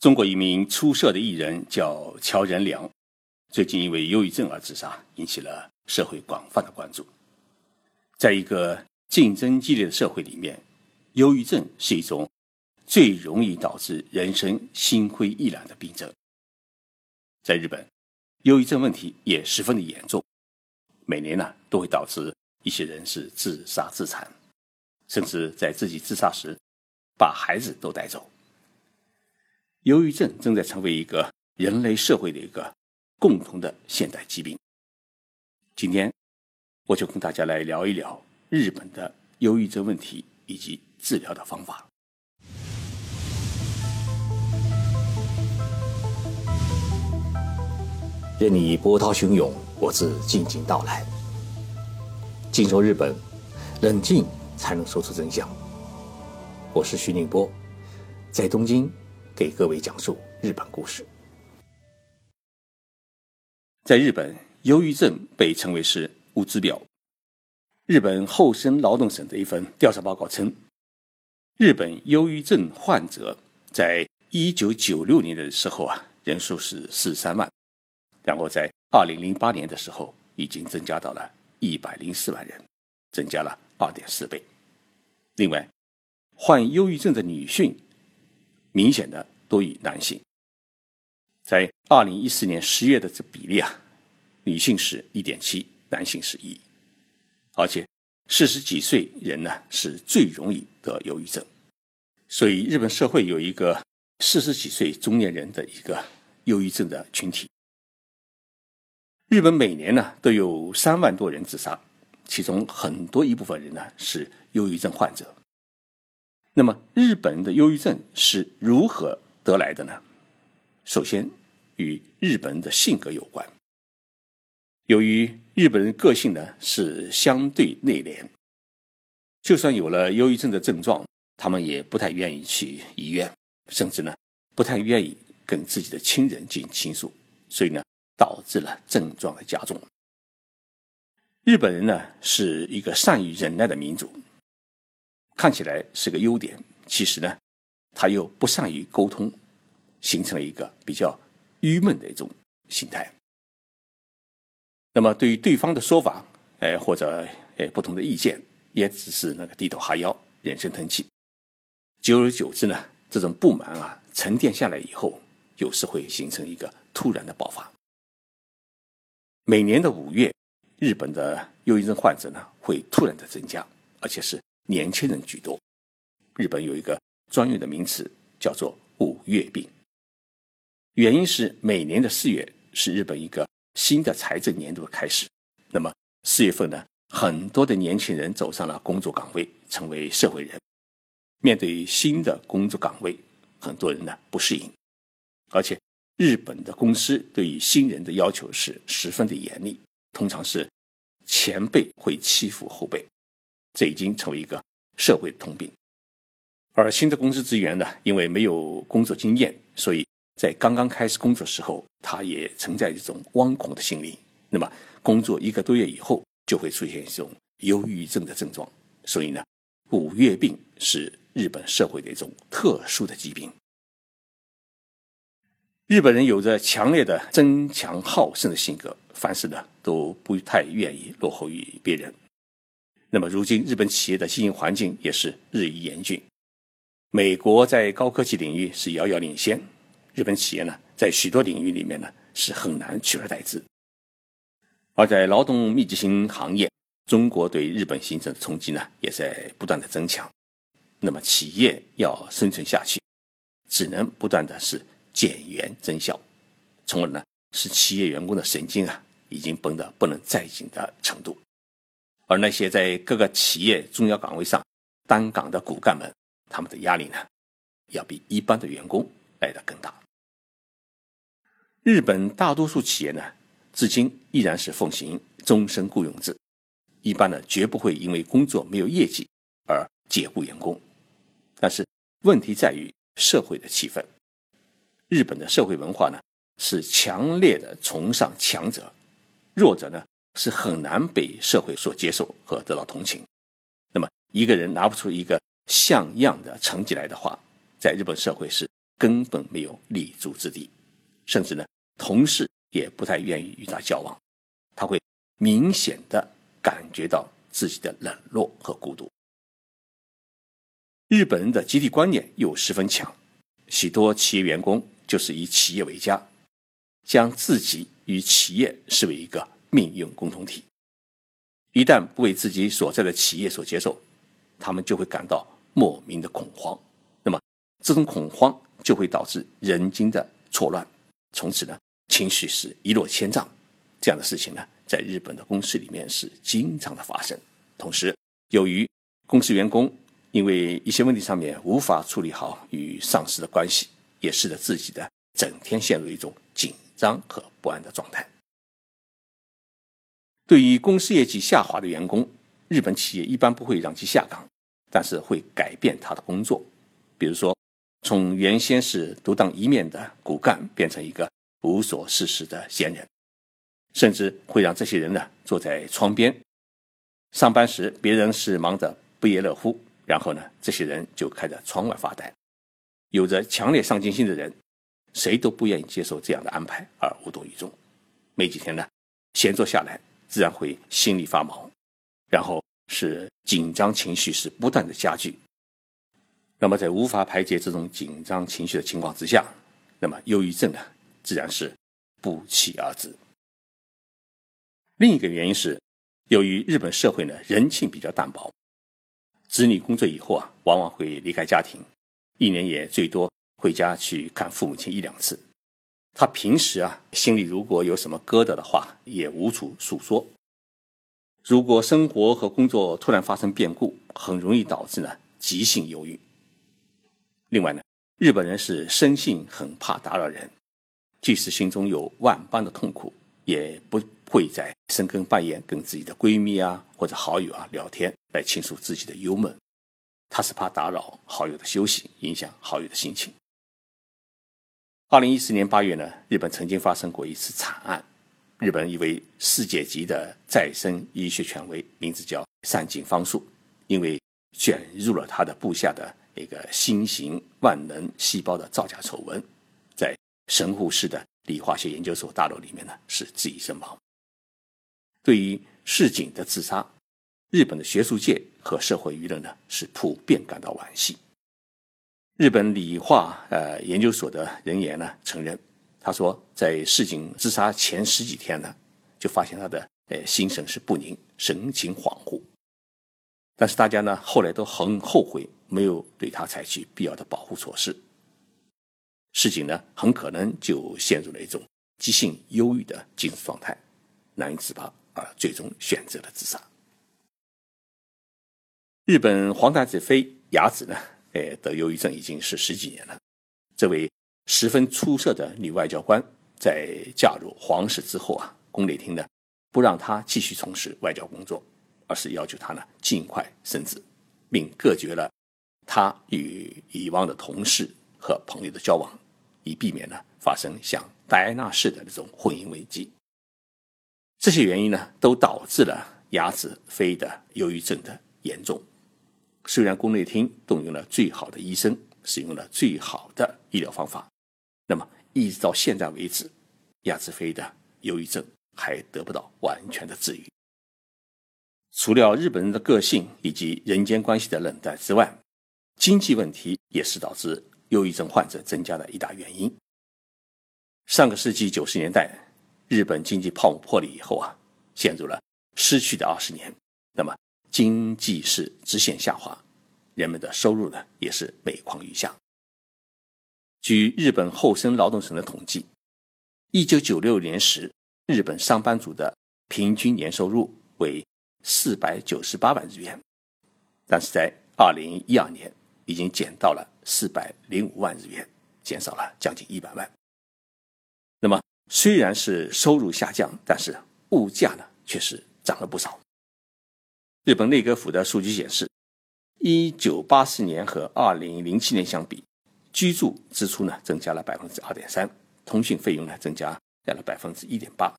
中国一名出色的艺人叫乔任梁，最近因为忧郁症而自杀，引起了社会广泛的关注。在一个竞争激烈的社会里面，忧郁症是一种最容易导致人生心灰意懒的病症。在日本，忧郁症问题也十分的严重，每年呢都会导致一些人是自杀自残，甚至在自己自杀时把孩子都带走。忧郁症正在成为一个人类社会的一个共同的现代疾病。今天，我就跟大家来聊一聊日本的忧郁症问题以及治疗的方法。任你波涛汹涌，我自静静到来。静说日本，冷静才能说出真相。我是徐宁波，在东京。给各位讲述日本故事。在日本，忧郁症被称为是物资表。日本厚生劳动省的一份调查报告称，日本忧郁症患者在一九九六年的时候啊，人数是四三万，然后在二零零八年的时候，已经增加到了一百零四万人，增加了二点四倍。另外，患忧郁症的女性。明显的多于男性，在二零一四年十月的这比例啊，女性是一点七，男性是一，而且四十几岁人呢是最容易得忧郁症，所以日本社会有一个四十几岁中年人的一个忧郁症的群体。日本每年呢都有三万多人自杀，其中很多一部分人呢是忧郁症患者。那么，日本人的忧郁症是如何得来的呢？首先，与日本人的性格有关。由于日本人个性呢是相对内敛，就算有了忧郁症的症状，他们也不太愿意去医院，甚至呢不太愿意跟自己的亲人进行倾诉，所以呢导致了症状的加重。日本人呢是一个善于忍耐的民族。看起来是个优点，其实呢，他又不善于沟通，形成了一个比较郁闷的一种心态。那么，对于对方的说法，哎，或者哎不同的意见，也只是那个低头哈腰，忍声吞气。久而久之呢，这种不满啊沉淀下来以后，有时会形成一个突然的爆发。每年的五月，日本的忧郁症患者呢会突然的增加，而且是。年轻人居多，日本有一个专用的名词叫做“五月病”。原因是每年的四月是日本一个新的财政年度的开始，那么四月份呢，很多的年轻人走上了工作岗位，成为社会人。面对新的工作岗位，很多人呢不适应，而且日本的公司对于新人的要求是十分的严厉，通常是前辈会欺负后辈。这已经成为一个社会通病，而新的公司职员呢，因为没有工作经验，所以在刚刚开始工作时候，他也存在一种惶恐的心理。那么，工作一个多月以后，就会出现一种忧郁症的症状。所以呢，五月病是日本社会的一种特殊的疾病。日本人有着强烈的争强好胜的性格，凡事呢都不太愿意落后于别人。那么，如今日本企业的经营环境也是日益严峻。美国在高科技领域是遥遥领先，日本企业呢，在许多领域里面呢是很难取而代之。而在劳动密集型行业，中国对日本形成的冲击呢，也在不断的增强。那么，企业要生存下去，只能不断的是减员增效，从而呢，使企业员工的神经啊，已经绷得不能再紧的程度。而那些在各个企业重要岗位上担岗的骨干们，他们的压力呢，要比一般的员工来得更大。日本大多数企业呢，至今依然是奉行终身雇佣制，一般呢绝不会因为工作没有业绩而解雇员工。但是问题在于社会的气氛，日本的社会文化呢是强烈的崇尚强者，弱者呢。是很难被社会所接受和得到同情。那么，一个人拿不出一个像样的成绩来的话，在日本社会是根本没有立足之地，甚至呢，同事也不太愿意与他交往，他会明显的感觉到自己的冷落和孤独。日本人的集体观念又十分强，许多企业员工就是以企业为家，将自己与企业视为一个命运共同体。一旦不为自己所在的企业所接受，他们就会感到莫名的恐慌。那么，这种恐慌就会导致人精的错乱，从此呢，情绪是一落千丈。这样的事情呢，在日本的公司里面是经常的发生。同时，由于公司员工。因为一些问题上面无法处理好与上司的关系，也使得自己的整天陷入一种紧张和不安的状态。对于公司业绩下滑的员工，日本企业一般不会让其下岗，但是会改变他的工作，比如说从原先是独当一面的骨干变成一个无所事事的闲人，甚至会让这些人呢坐在窗边，上班时别人是忙得不亦乐乎。然后呢，这些人就开着窗外发呆。有着强烈上进心的人，谁都不愿意接受这样的安排而无动于衷。没几天呢，闲坐下来，自然会心里发毛，然后是紧张情绪是不断的加剧。那么在无法排解这种紧张情绪的情况之下，那么忧郁症呢，自然是不期而至。另一个原因是，由于日本社会呢人性比较淡薄。子女工作以后啊，往往会离开家庭，一年也最多回家去看父母亲一两次。他平时啊，心里如果有什么疙瘩的话，也无处诉说。如果生活和工作突然发生变故，很容易导致呢急性忧郁。另外呢，日本人是生性很怕打扰人，即使心中有万般的痛苦，也不会在深更半夜跟自己的闺蜜啊或者好友啊聊天。来倾诉自己的忧闷，他是怕打扰好友的休息，影响好友的心情。二零一四年八月呢，日本曾经发生过一次惨案。日本一位世界级的再生医学权威，名字叫山井芳树，因为卷入了他的部下的一个新型万能细胞的造假丑闻，在神户市的理化学研究所大楼里面呢，是自缢身亡。对于市井的自杀。日本的学术界和社会舆论呢，是普遍感到惋惜。日本理化呃研究所的人员呢承认，他说在市井自杀前十几天呢，就发现他的呃心神是不宁，神情恍惚。但是大家呢后来都很后悔，没有对他采取必要的保护措施。市井呢很可能就陷入了一种急性忧郁的精神状态，难以自拔，而最终选择了自杀。日本皇太子妃雅子呢，哎，得忧郁症已经是十几年了。这位十分出色的女外交官，在嫁入皇室之后啊，宫内厅呢不让她继续从事外交工作，而是要求她呢尽快升职，并隔绝了她与以往的同事和朋友的交往，以避免呢发生像戴安娜式的那种婚姻危机。这些原因呢，都导致了雅子妃的忧郁症的严重。虽然宫内厅动用了最好的医生，使用了最好的医疗方法，那么一直到现在为止，亚子妃的忧郁症还得不到完全的治愈。除了日本人的个性以及人间关系的冷淡之外，经济问题也是导致忧郁症患者增加的一大原因。上个世纪九十年代，日本经济泡沫破裂以后啊，陷入了失去的二十年。那么。经济是直线下滑，人们的收入呢也是每况愈下。据日本厚生劳动省的统计，一九九六年时，日本上班族的平均年收入为四百九十八万日元，但是在二零一二年已经减到了四百零五万日元，减少了将近一百万。那么虽然是收入下降，但是物价呢却是涨了不少。日本内阁府的数据显示，一九八四年和二零零七年相比，居住支出呢增加了百分之二点三，通讯费用呢增加加了百分之一点八，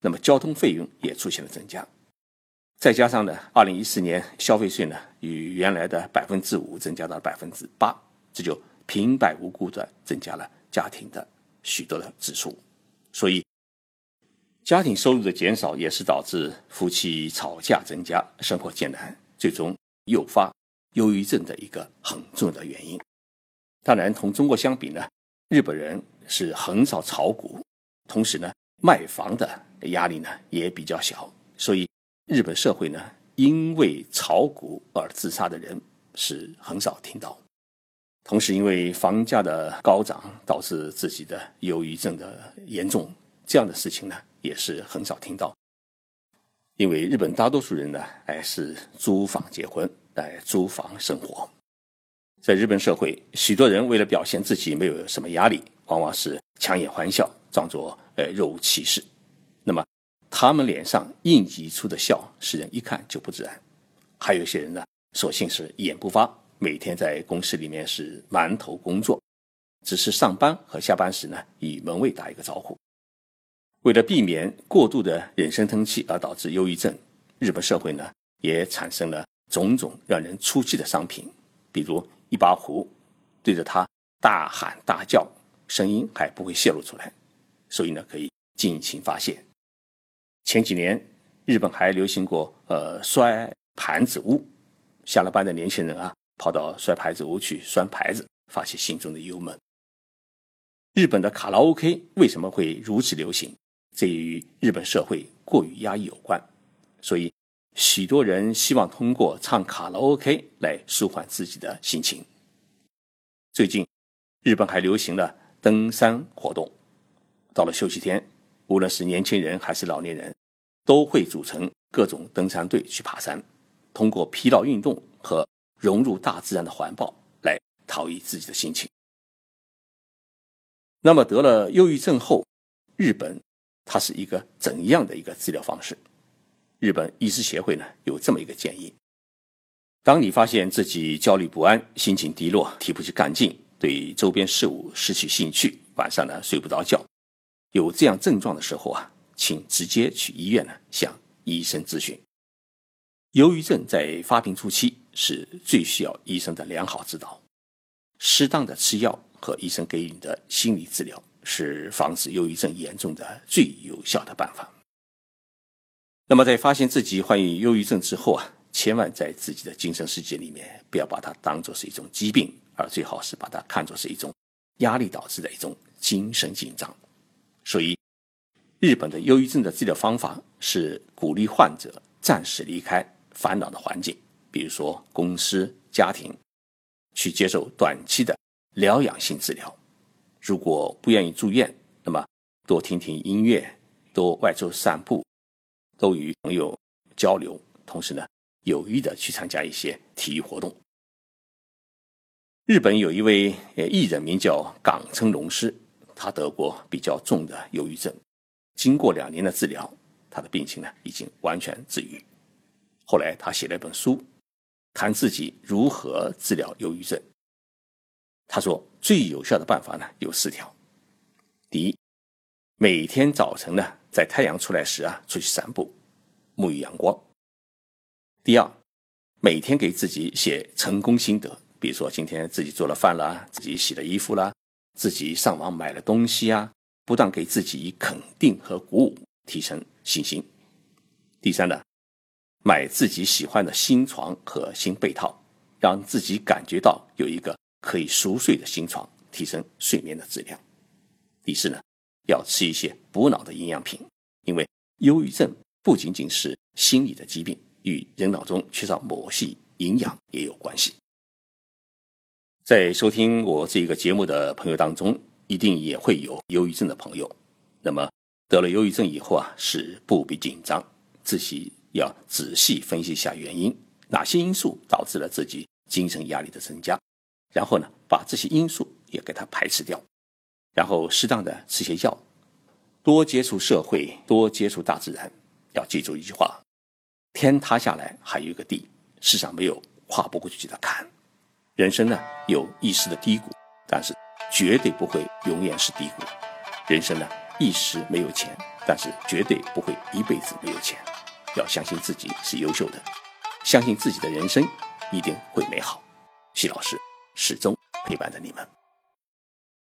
那么交通费用也出现了增加。再加上呢，二零一四年消费税呢与原来的百分之五增加到百分之八，这就平白无故的增加了家庭的许多的支出，所以家庭收入的减少也是导致夫妻吵架增加、生活艰难，最终诱发忧郁症的一个很重要的原因。当然，同中国相比呢，日本人是很少炒股，同时呢，卖房的压力呢也比较小，所以日本社会呢，因为炒股而自杀的人是很少听到。同时，因为房价的高涨导致自己的忧郁症的严重，这样的事情呢也是很少听到。因为日本大多数人呢，还是租房结婚，哎租房生活。在日本社会，许多人为了表现自己没有什么压力，往往是强颜欢笑，装作呃若无其事。那么，他们脸上应急出的笑，使人一看就不自然。还有些人呢，索性是一言不发，每天在公司里面是埋头工作，只是上班和下班时呢，与门卫打一个招呼。为了避免过度的忍声吞气而导致忧郁症，日本社会呢也产生了种种让人出气的商品，比如。一把壶对着他大喊大叫，声音还不会泄露出来，所以呢可以尽情发泄。前几年日本还流行过呃摔盘子屋，下了班的年轻人啊跑到摔盘子屋去摔牌子，发泄心中的忧闷。日本的卡拉 OK 为什么会如此流行？这与日本社会过于压抑有关，所以。许多人希望通过唱卡拉 OK 来舒缓自己的心情。最近，日本还流行了登山活动。到了休息天，无论是年轻人还是老年人，都会组成各种登山队去爬山，通过疲劳运动和融入大自然的环抱来陶冶自己的心情。那么，得了忧郁症后，日本它是一个怎样的一个治疗方式？日本医师协会呢有这么一个建议：当你发现自己焦虑不安、心情低落、提不起干劲、对周边事物失去兴趣、晚上呢睡不着觉，有这样症状的时候啊，请直接去医院呢向医生咨询。忧郁症在发病初期是最需要医生的良好指导，适当的吃药和医生给予你的心理治疗是防止忧郁症严重的最有效的办法。那么，在发现自己患有忧郁症之后啊，千万在自己的精神世界里面不要把它当做是一种疾病，而最好是把它看作是一种压力导致的一种精神紧张。所以，日本的忧郁症的治疗方法是鼓励患者暂时离开烦恼的环境，比如说公司、家庭，去接受短期的疗养性治疗。如果不愿意住院，那么多听听音乐，多外出散步。多与朋友交流，同时呢，有意的去参加一些体育活动。日本有一位呃艺人名叫冈村龙司，他得过比较重的忧郁症，经过两年的治疗，他的病情呢已经完全治愈。后来他写了一本书，谈自己如何治疗忧郁症。他说最有效的办法呢有四条：第一，每天早晨呢。在太阳出来时啊，出去散步，沐浴阳光。第二，每天给自己写成功心得，比如说今天自己做了饭啦，自己洗了衣服啦，自己上网买了东西啊，不断给自己以肯定和鼓舞，提升信心。第三呢，买自己喜欢的新床和新被套，让自己感觉到有一个可以熟睡的新床，提升睡眠的质量。第四呢？要吃一些补脑的营养品，因为忧郁症不仅仅是心理的疾病，与人脑中缺少某些营养也有关系。在收听我这个节目的朋友当中，一定也会有忧郁症的朋友。那么得了忧郁症以后啊，是不必紧张，自己要仔细分析一下原因，哪些因素导致了自己精神压力的增加，然后呢，把这些因素也给它排斥掉。然后适当的吃些药，多接触社会，多接触大自然。要记住一句话：天塌下来还有一个地，世上没有跨不过去的坎。人生呢有一时的低谷，但是绝对不会永远是低谷。人生呢一时没有钱，但是绝对不会一辈子没有钱。要相信自己是优秀的，相信自己的人生一定会美好。徐老师始终陪伴着你们。